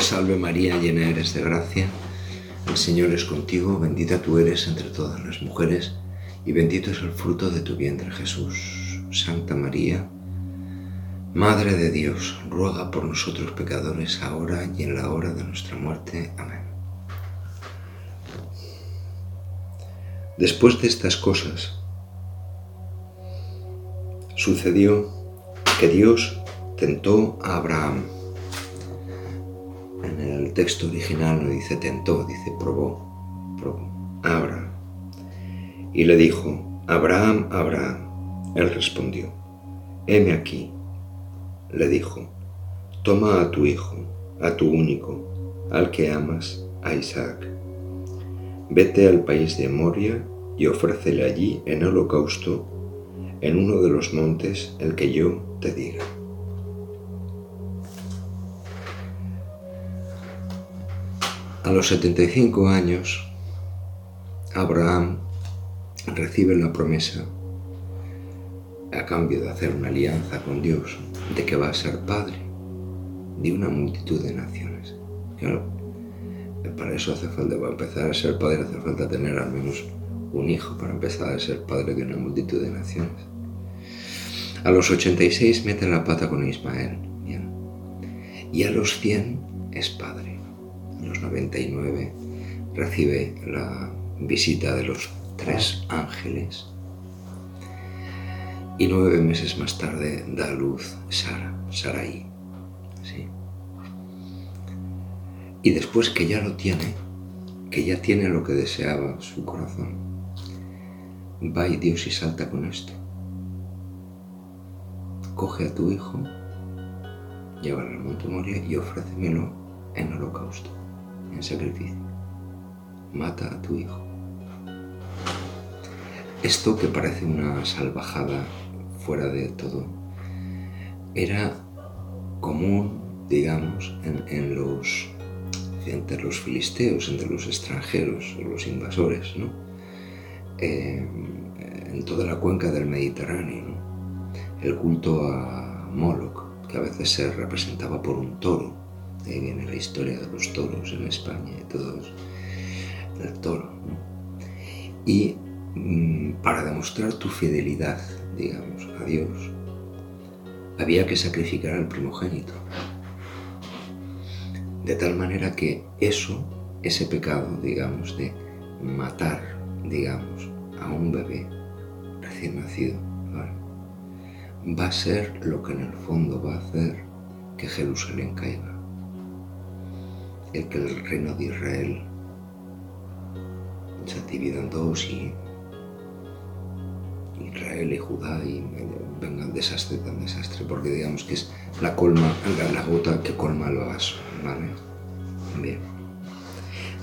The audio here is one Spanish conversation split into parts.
Salve María, llena eres de gracia, el Señor es contigo, bendita tú eres entre todas las mujeres, y bendito es el fruto de tu vientre Jesús. Santa María, Madre de Dios, ruega por nosotros pecadores, ahora y en la hora de nuestra muerte. Amén. Después de estas cosas, sucedió que Dios tentó a Abraham. Texto original no dice tentó, dice probó, probó, Abraham. Y le dijo, Abraham, Abraham. Él respondió, heme aquí. Le dijo, toma a tu hijo, a tu único, al que amas, a Isaac. Vete al país de Moria y ofrécele allí en holocausto en uno de los montes el que yo te diga. A los 75 años, Abraham recibe la promesa a cambio de hacer una alianza con Dios de que va a ser padre de una multitud de naciones. Claro, para eso hace falta, para empezar a ser padre hace falta tener al menos un hijo para empezar a ser padre de una multitud de naciones. A los 86 mete la pata con Ismael. Y a los 100 es padre. A los 99 recibe la visita de los tres ángeles. Y nueve meses más tarde da a luz Sara, Sarai. Y después que ya lo tiene, que ya tiene lo que deseaba su corazón, va y Dios y salta con esto. Coge a tu hijo, llévalo al monte Moria y ofrécemelo en holocausto, en sacrificio. Mata a tu hijo. Esto que parece una salvajada fuera de todo, era común, digamos, en, los entre los filisteos, entre los extranjeros, los invasores, ¿no? Eh, en toda la cuenca del Mediterráneo, el culto a Moloch, que a veces se representaba por un toro, de ahí viene la historia de los toros en España y todos, el toro. Y Mm, para demostrar tu fidelidad, digamos, a Dios, había que sacrificar al primogénito. De tal manera que eso, ese pecado, digamos, de matar, digamos, a un bebé recién nacido, va a ser lo que en el fondo va a hacer que Jerusalén caiga. El que el reino de Israel se divida en dos y Israel y Judá y venga el desastre tan desastre, porque digamos que es la colma, la, gota que colma el vaso, ¿vale? Bien.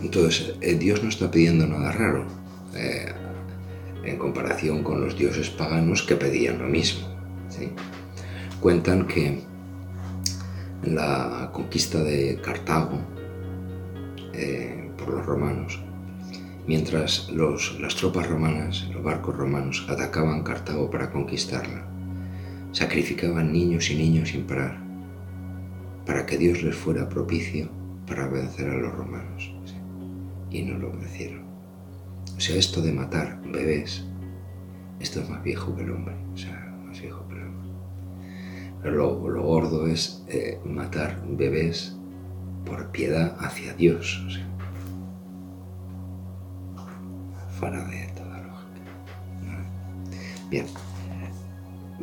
Entonces, eh, Dios no está pidiendo nada raro eh, en comparación con los dioses paganos que pedían lo mismo. Cuentan que la conquista de Cartago eh, por los romanos mientras las tropas romanas, los barcos romanos, atacaban Cartago para conquistarla. Sacrificaban niños y niños sin parar, para que Dios les fuera propicio para vencer a los romanos. Y no lo vencieron. O sea, esto de matar bebés, esto es más viejo que el hombre. O sea, más viejo que el hombre. Pero lo, gordo es eh, matar bebés por piedad hacia Dios. Fuera de toda lógica. Bien,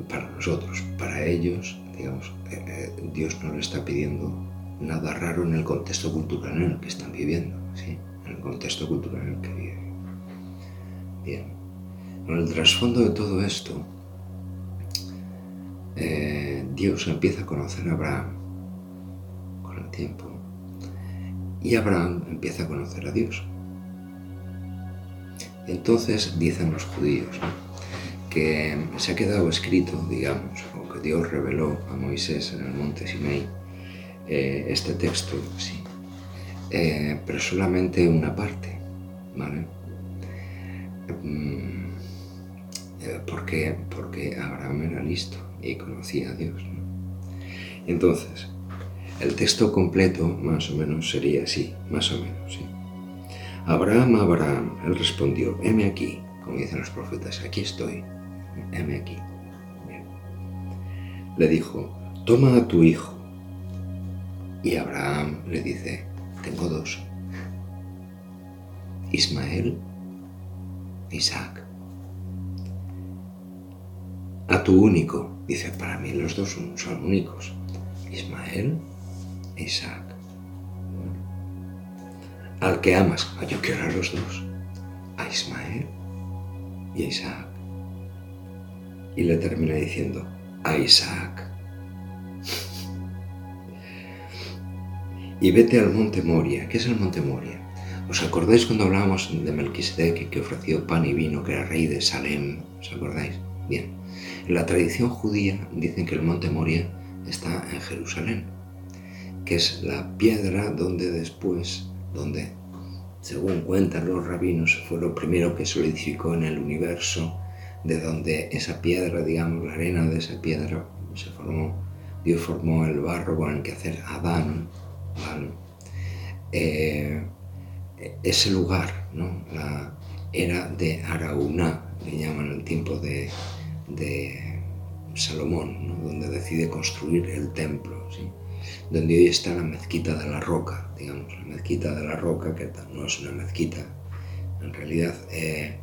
para nosotros, para ellos, digamos, eh, eh, Dios no le está pidiendo nada raro en el contexto cultural en el que están viviendo, ¿sí? en el contexto cultural en el que viven. Bien, en el trasfondo de todo esto, eh, Dios empieza a conocer a Abraham con el tiempo y Abraham empieza a conocer a Dios. Entonces dicen los judíos que se ha quedado escrito, digamos, o que Dios reveló a Moisés en el monte Sinai eh, este texto, sí, eh, pero solamente una parte, ¿vale? Mm, eh, ¿Por qué? Porque Abraham era listo y conocía a Dios. Entonces, El texto completo más o menos sería así, más o menos, sí. Abraham, Abraham, él respondió, heme aquí, como dicen los profetas, aquí estoy, heme aquí. Le dijo, toma a tu hijo. Y Abraham le dice, tengo dos, Ismael, Isaac. A tu único, dice, para mí los dos son, únicos, Ismael Isaac. Al que amas, ah, yo quiero a los dos, a Ismael y a Isaac. Y le termina diciendo, a Isaac. y vete al monte Moria. ¿Qué es el monte Moria? ¿Os acordáis cuando hablábamos de Melquisedec que ofreció pan y vino, que era rey de Salem? ¿Os acordáis? Bien. En la tradición judía dicen que el monte Moria está en Jerusalén, que es la piedra donde después, donde, según cuentan los rabinos, fue lo primero que solidificó en el universo, de donde esa piedra, digamos, la arena de esa piedra se formó, Dios formó el barro con el que hacer Adán. Eh, ese lugar, ¿no? era de Araúna, le llaman el tiempo de, Salomón, donde decide construir el templo, donde hoy está la mezquita de la roca, digamos, la mezquita de la roca, que no es una mezquita, en realidad eh,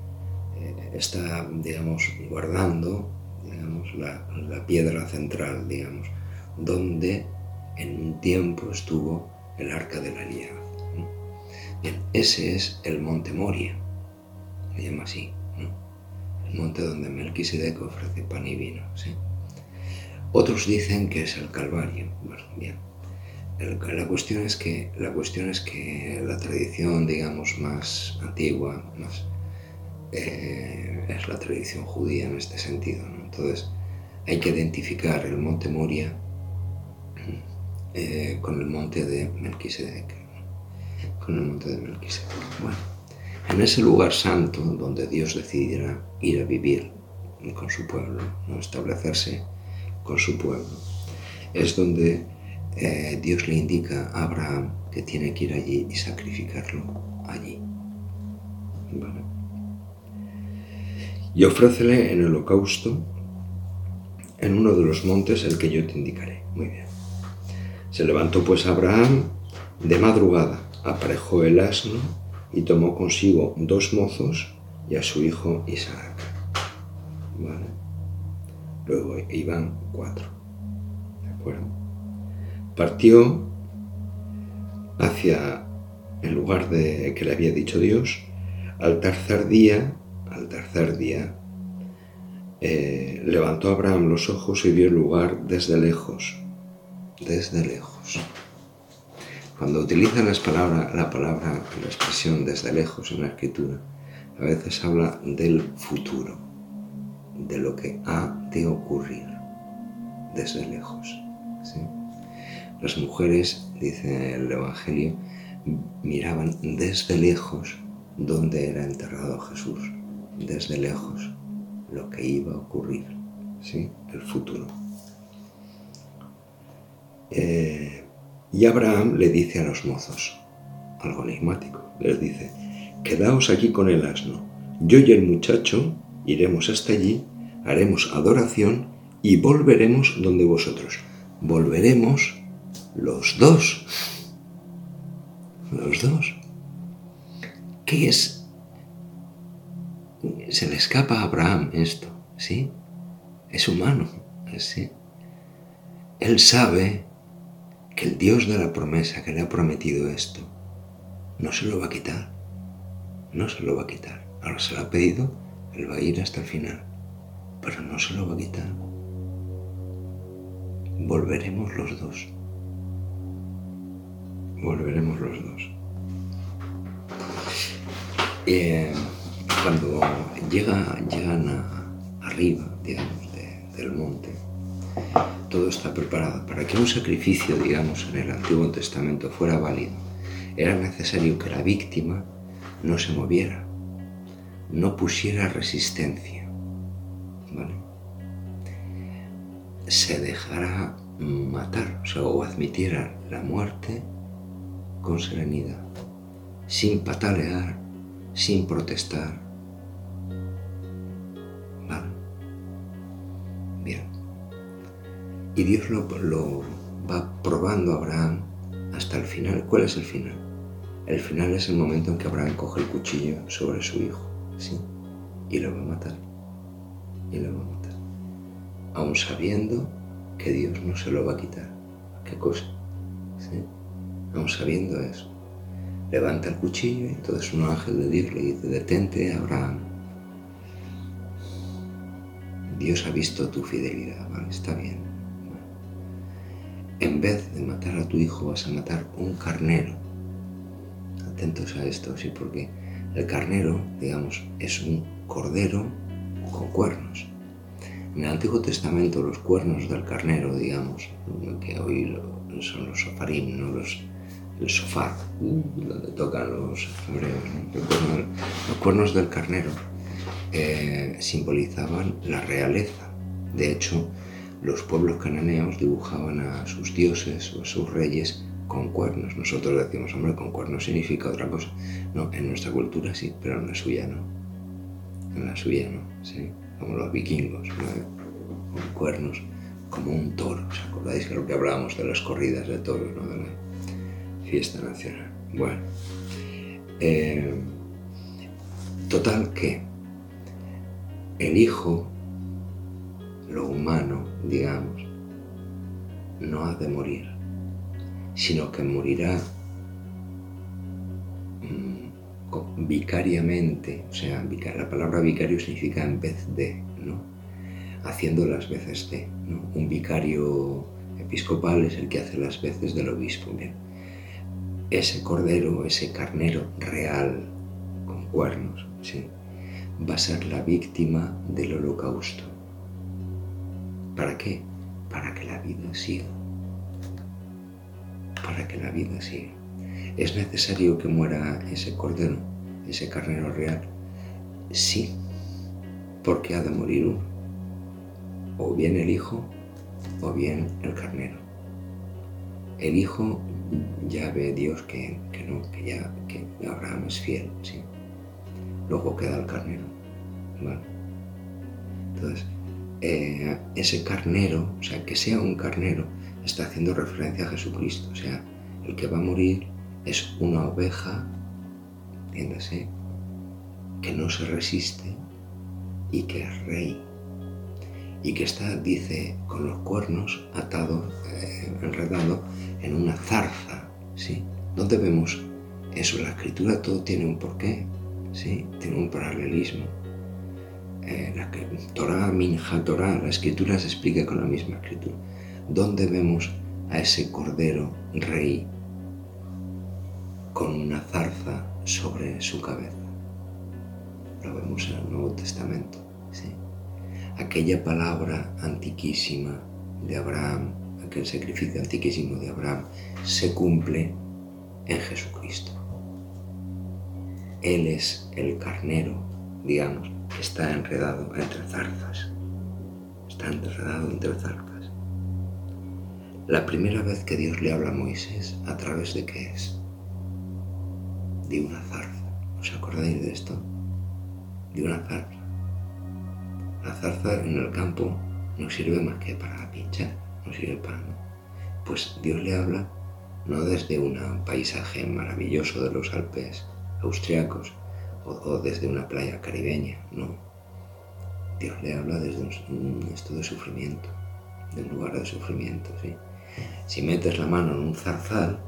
eh, está, digamos, guardando digamos, la, piedra central, digamos, donde en un tiempo estuvo el arca de la alianza. Ese es el monte Moria, se llama así, el monte donde Melquisedec ofrece pan y vino. Otros dicen que es el Calvario. Bueno, bien. la, cuestión es que, la cuestión es que la tradición, digamos, más antigua, más, eh, es la tradición judía en este sentido. Entonces, hay que identificar el monte Moria eh, con el monte de Melquisedec con el monte de Melquisedec. Bueno, en ese lugar santo donde Dios decidirá ir a vivir con su pueblo, ¿no? establecerse con su pueblo, es donde eh, Dios le indica a Abraham que tiene que ir allí y sacrificarlo allí. Y ofrécele en el holocausto en uno de los montes el que yo te indicaré. Muy bien. Se levantó pues Abraham de madrugada aparejó el asno y tomó consigo dos mozos y a su hijo Isaac. Luego iban cuatro. ¿De acuerdo? Partió hacia el lugar de, que le había dicho Dios. Al tercer día, al tercer día, eh, levantó Abraham los ojos y vio el lugar desde lejos. Desde lejos. Cuando utilizan las palabras, la palabra, la expresión desde lejos en la escritura, a veces habla del futuro, de lo que ha de ocurrir desde lejos. Las mujeres, dice el Evangelio, miraban desde lejos donde era enterrado Jesús, desde lejos lo que iba a ocurrir, ¿sí? el futuro. Eh, y Abraham le dice a los mozos, algo enigmático, les dice, quedaos aquí con el asno, yo y el muchacho iremos hasta allí, haremos adoración y volveremos donde vosotros. Volveremos los dos. Los dos. ¿Qué es? Se le escapa a Abraham esto, ¿sí? Es humano, ¿sí? Él sabe que el Dios de la promesa que le ha prometido esto no se lo va a quitar. No se lo va a quitar. Ahora se lo ha pedido, él va a ir hasta el final, pero no se lo va a quitar. Volveremos los dos. Volveremos los dos. Eh, cuando llega, llegan arriba, digamos, del monte, todo está preparado. Para que un sacrificio, digamos, en el Antiguo Testamento fuera válido, era necesario que la víctima no se moviera, no pusiera resistencia. Se dejara matar, o sea, admitiera la muerte con serenidad, sin patalear, sin protestar. ¿Vale? Bien. Y Dios lo, lo va probando a Abraham hasta el final. ¿Cuál es el final? El final es el momento en que Abraham coge el cuchillo sobre su hijo, ¿sí? Y lo va a matar. Y lo va a matar. Aún sabiendo que Dios no se lo va a quitar. ¿Qué cosa? ¿Sí? Aún sabiendo eso. Levanta el cuchillo y entonces un ángel de Dios le dice, detente, Abraham. Dios ha visto tu fidelidad, ¿vale? Está bien. En vez de matar a tu hijo, vas a matar un carnero. Atentos a esto, sí, porque el carnero, digamos, es un cordero con cuernos. En el Antiguo Testamento los cuernos del carnero, digamos, que hoy son los sofarim, no los, el sofá, donde tocan los hebreos, los cuernos del carnero eh, simbolizaban la realeza. De hecho, los pueblos cananeos dibujaban a sus dioses o a sus reyes con cuernos. Nosotros decimos, hombre, con cuernos significa otra cosa. No, en nuestra cultura sí, pero en la suya no. En la suya no, sí como los vikingos, con cuernos, como un toro. ¿Os acordáis que lo que hablábamos de las corridas de toros, ¿no? de la fiesta nacional? Bueno, eh, total que el hijo, lo humano, digamos, no ha de morir, sino que morirá vicariamente, o sea, la palabra vicario significa en vez de, ¿no? Haciendo las veces de, Un vicario episcopal es el que hace las veces del obispo, bien. Ese cordero, ese carnero real, con cuernos, ¿sí? va a ser la víctima del holocausto. ¿Para qué? Para que la vida siga. Para que la vida siga. ¿Es necesario que muera ese cordero, ese carnero real? Sí, porque ha de morir uno. O bien el hijo o bien el carnero. El hijo ya ve Dios que, no, que ya que Abraham es fiel, sí. Luego queda el carnero. Entonces, eh, ese carnero, o sea, que sea un carnero, está haciendo referencia a Jesucristo. O sea, el que va a morir es una oveja, entiéndase, que no se resiste y que es rey. Y que está, dice, con los cuernos atado, eh, enredado en una zarza. ¿sí? ¿Dónde vemos eso? La escritura todo tiene un porqué, ¿sí? tiene un paralelismo. Eh, la Torah, Minja, Torah, la escritura se explica con la misma escritura. ¿Dónde vemos a ese cordero rey con una zarza sobre su cabeza. Lo vemos en el Nuevo Testamento. ¿sí? Aquella palabra antiquísima de Abraham, aquel sacrificio antiquísimo de Abraham, se cumple en Jesucristo. Él es el carnero, digamos, está enredado entre zarzas. Está enredado entre zarzas. La primera vez que Dios le habla a Moisés, ¿a través de qué es? De una zarza. ¿Os acordáis de esto? De una zarza. La zarza en el campo no sirve más que para pinchar, no sirve para nada. Pues Dios le habla no desde un paisaje maravilloso de los Alpes austriacos o, desde una playa caribeña, no. Dios le habla desde un, esto de sufrimiento, de un lugar de sufrimiento, ¿sí? Si metes la mano en un zarzal,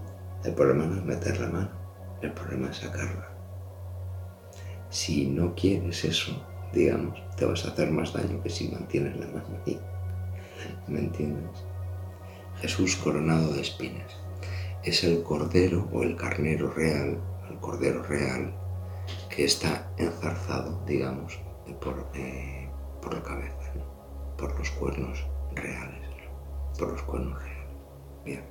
el problema no es meter la mano, el problema es sacarla. Si no quieres eso, digamos, te vas a hacer más daño que si mantienes la mano. ¿Me entiendes? Jesús coronado de espinas. Es el cordero o el carnero real, el cordero real, que está enzarzado, digamos, por, eh, por la cabeza, por los cuernos reales, por los cuernos reales. Bien.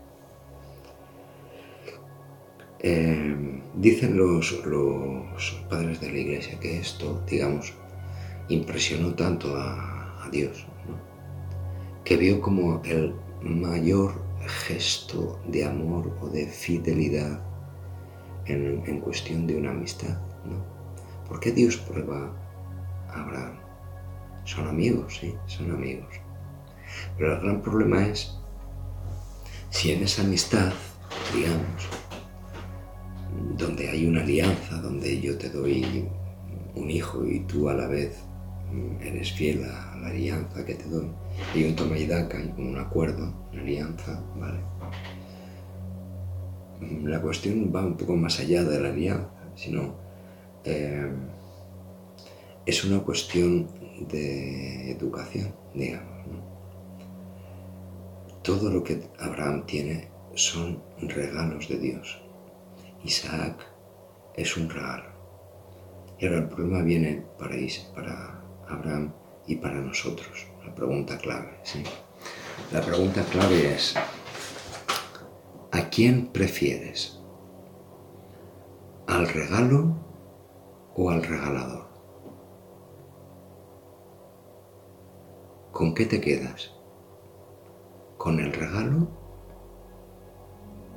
Eh, dicen los, padres de la iglesia que esto, digamos, impresionó tanto a, Dios, que vio como el mayor gesto de amor o de fidelidad en, cuestión de una amistad, ¿no? ¿Por qué Dios prueba a Abraham? Son amigos, sí, son amigos. Pero el gran problema es si en esa amistad, digamos, donde hay una alianza, donde yo te doy un hijo y tú a la vez eres fiel a la alianza que te doy, hay un toma y daca, un acuerdo, una alianza, ¿vale? La cuestión va un poco más allá de la alianza, sino eh, es una cuestión de educación, digamos. Todo lo que Abraham tiene son regalos de Dios. Isaac es un regalo. Y ahora el problema viene para, para Abraham y para nosotros. La pregunta clave, ¿sí? La pregunta clave es, ¿a quién prefieres? ¿Al regalo o al regalador? ¿Con qué te quedas? ¿Con el regalo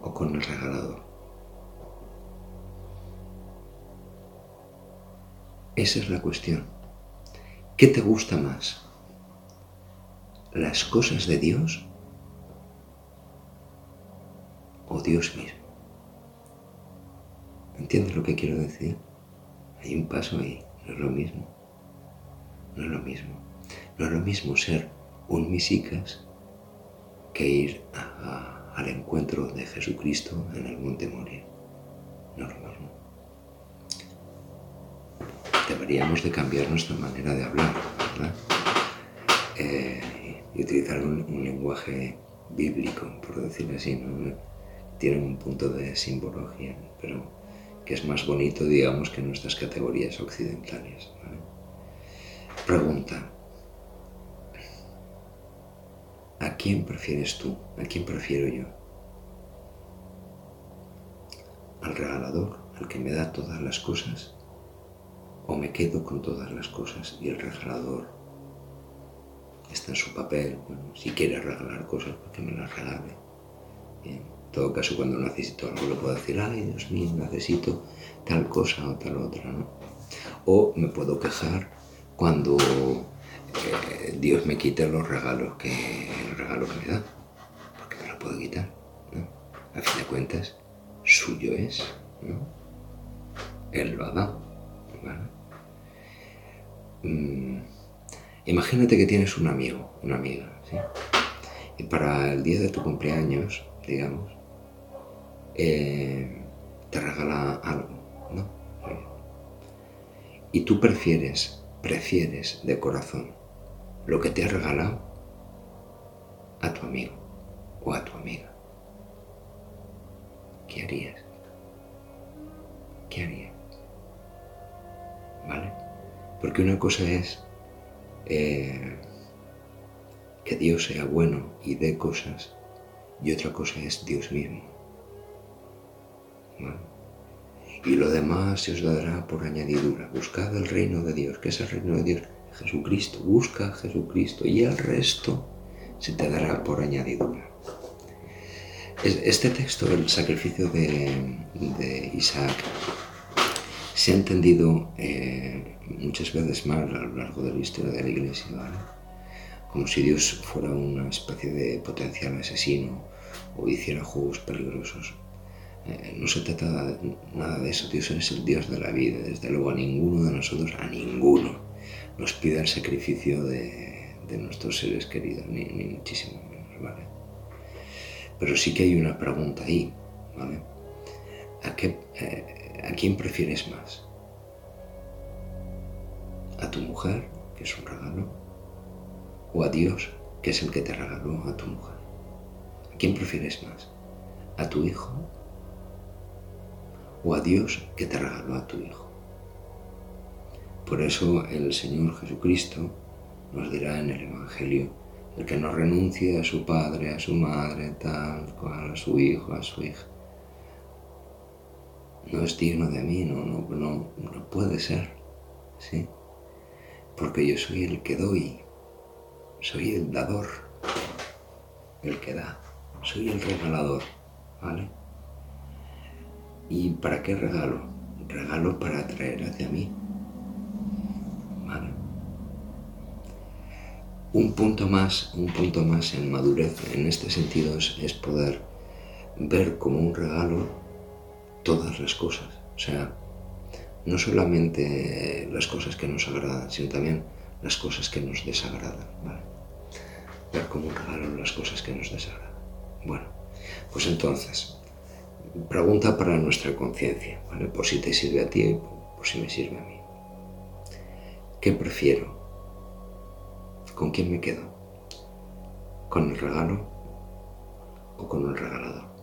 o con el regalador? Esa es la cuestión. ¿Qué te gusta más? ¿Las cosas de Dios o Dios mismo? ¿Entiendes lo que quiero decir? Hay un paso ahí, no es lo mismo. No es lo mismo. No es lo mismo ser un misicas que ir al encuentro de Jesucristo en el Monte Moria. No es lo mismo. Deberíamos de cambiar nuestra manera de hablar, ¿verdad? Eh, y utilizar un, lenguaje bíblico, por decirlo así, ¿no? Tiene un punto de simbología, pero que es más bonito, digamos, que nuestras categorías occidentales. Pregunta, ¿A quién prefieres tú? ¿A quién prefiero yo? ¿Al regalador, al que me da todas las cosas? ¿O me quedo con todas las cosas y el regalador está en su papel? Si quiere regalar cosas, pues que me las regale. En todo caso, cuando necesito algo, le puedo decir, ay, Dios mío, necesito tal cosa o tal otra, ¿no? O me puedo quejar cuando eh, Dios me quite los regalos que el regalo que me da, porque me lo puedo quitar, ¿no? A fin de cuentas, suyo es, ¿no? Él lo ha dado, mm, imagínate que tienes un amigo, una amiga, ¿sí? Y para el día de tu cumpleaños, digamos, eh, te regala algo, ¿no? Y tú prefieres, prefieres de corazón lo que te ha regalado a tu amigo o a tu amiga. ¿Qué harías? ¿Qué harías? ¿Vale? Porque una cosa es eh, que Dios sea bueno y dé cosas y otra cosa es Dios mismo. Y lo demás se os dará por añadidura. Buscad el reino de Dios. ¿Qué es el reino de Dios? Jesucristo, busca a Jesucristo y el resto se te dará por añadidura. Este texto, el sacrificio de, Isaac, se ha entendido eh, muchas veces mal a lo largo de la historia de la Iglesia, como si Dios fuera una especie de potencial asesino o hiciera juegos peligrosos. Eh, no se trata nada de eso, Dios es el Dios de la vida, desde luego a ninguno de nosotros, a ninguno, nos pida el sacrificio de, nuestros seres queridos, ni, muchísimo menos, ¿vale? Pero sí que hay una pregunta ahí, ¿vale? ¿A, qué, eh, ¿A quién prefieres más? ¿A tu mujer, que es un regalo? ¿O a Dios, que es el que te regaló a tu mujer? ¿A quién prefieres más? ¿A tu hijo? ¿O a Dios que te regaló a tu hijo? Por eso el Señor Jesucristo nos dirá en el Evangelio, el que no renuncie a su padre, a su madre, tal cual, a su hijo, a su hija, no es digno de mí, no, no, no, no puede ser, ¿sí? Porque yo soy el que doy, soy el dador, el que da, soy el regalador, ¿vale? ¿Y para qué regalo? Regalo para atraer hacia mí. Un punto más, un punto más en madurez en este sentido es, poder ver como un regalo todas las cosas. O sea, no solamente las cosas que nos agradan, sino también las cosas que nos desagradan. ¿vale? Ver como un regalo las cosas que nos desagradan. Bueno, pues entonces, pregunta para nuestra conciencia, ¿vale? Por si te sirve a ti, por si me sirve a mí. ¿Qué prefiero? ¿Con quién me quedo? ¿Con el regalo o con el regalador?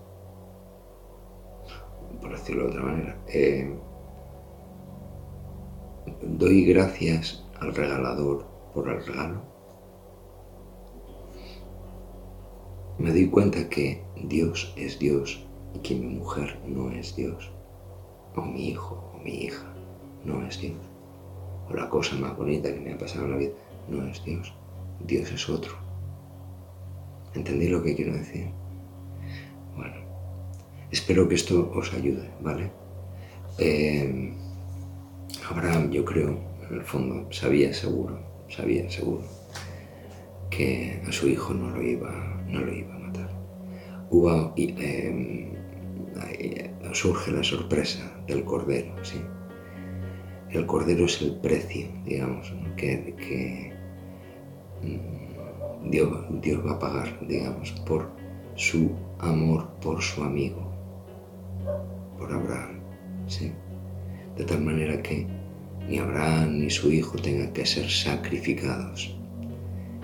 Por decirlo de otra manera. Eh, ¿Doy gracias al regalador por el regalo? Me doy cuenta que Dios es Dios y que mi mujer no es Dios, o mi hijo o mi hija no es Dios, o la cosa más bonita que me ha pasado en la vida no es Dios, Dios es otro. ¿Entendí lo que quiero decir? Bueno, espero que esto os ayude, ¿vale? Eh, Abraham, yo creo, en el fondo, sabía seguro, sabía seguro que a su hijo no lo iba, no lo iba a matar. Eh, surge la sorpresa del cordero, ¿sí? El cordero es el precio, digamos, que, mm, Dios, Dios, va a pagar, digamos, por su amor por su amigo, por Abraham, ¿sí? De tal manera que ni Abraham ni su hijo tengan que ser sacrificados,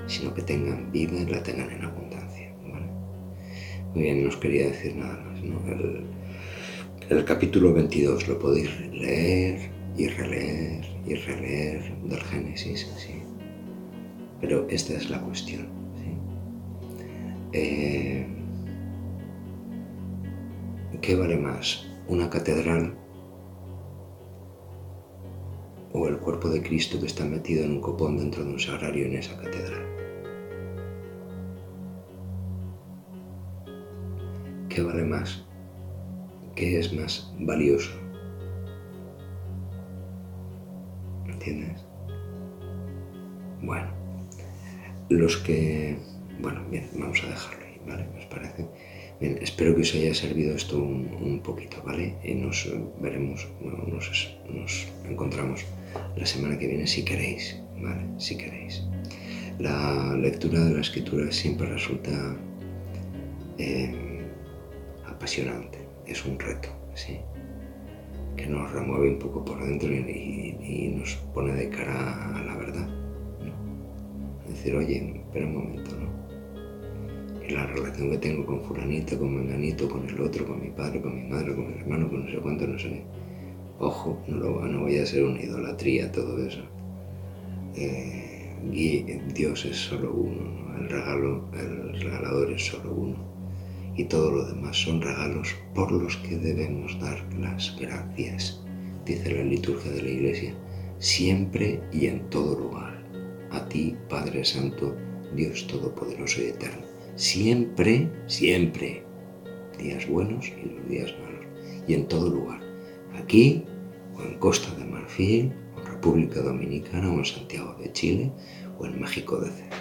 sino que tengan vida y la tengan en abundancia. Muy bien, no os quería decir nada más. ¿no? El capítulo 22 lo podéis leer y releer y releer del Génesis, ¿sí? Pero esta es la cuestión. Eh, ¿Qué vale más? ¿Una catedral o el cuerpo de Cristo que está metido en un copón dentro de un sagrario en esa catedral? ¿Qué vale más? ¿Qué es más valioso? ¿Entiendes? Bueno, los que... Bueno, bien, vamos a dejarlo ahí, ¿vale? ¿Os parece? Bien, espero que os haya servido esto un, poquito, ¿vale? Y nos veremos, bueno, nos, nos, encontramos la semana que viene si queréis, ¿vale? Si queréis. La lectura de la escritura siempre resulta eh, apasionante es un reto, ¿sí? que nos remueve un poco por dentro y, nos pone de cara a la verdad. ¿no? Decir, oye, espera un momento, ¿no? La relación que tengo con fulanito, con menganito, con el otro, con mi padre, con mi madre, con mi hermano, con no sé cuánto, no sé Ojo, no, lo, no vaya a ser una idolatría todo eso. Eh, Dios es solo uno, el regalo, el regalador es solo uno y todo lo demás son regalos por los que debemos dar las gracias, dice la liturgia de la Iglesia, siempre y en todo lugar. A ti, Padre Santo, Dios Todopoderoso y Eterno. Siempre, siempre. Días buenos y los días malos. Y en todo lugar. Aquí, o en Costa de Marfil, o en República Dominicana, o en Santiago de Chile, o en México de Cero.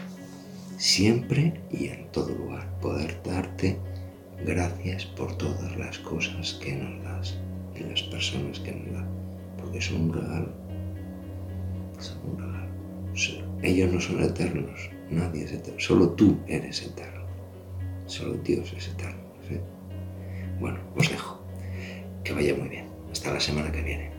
Siempre y en todo lugar. Poder darte Gracias por todas las cosas que nos das y las personas que nos das, porque son un regalo. Son un regalo. Ellos no son eternos, nadie es eterno, solo tú eres eterno. Solo Dios es eterno. Bueno, os dejo. Que vaya muy bien. Hasta la semana que viene.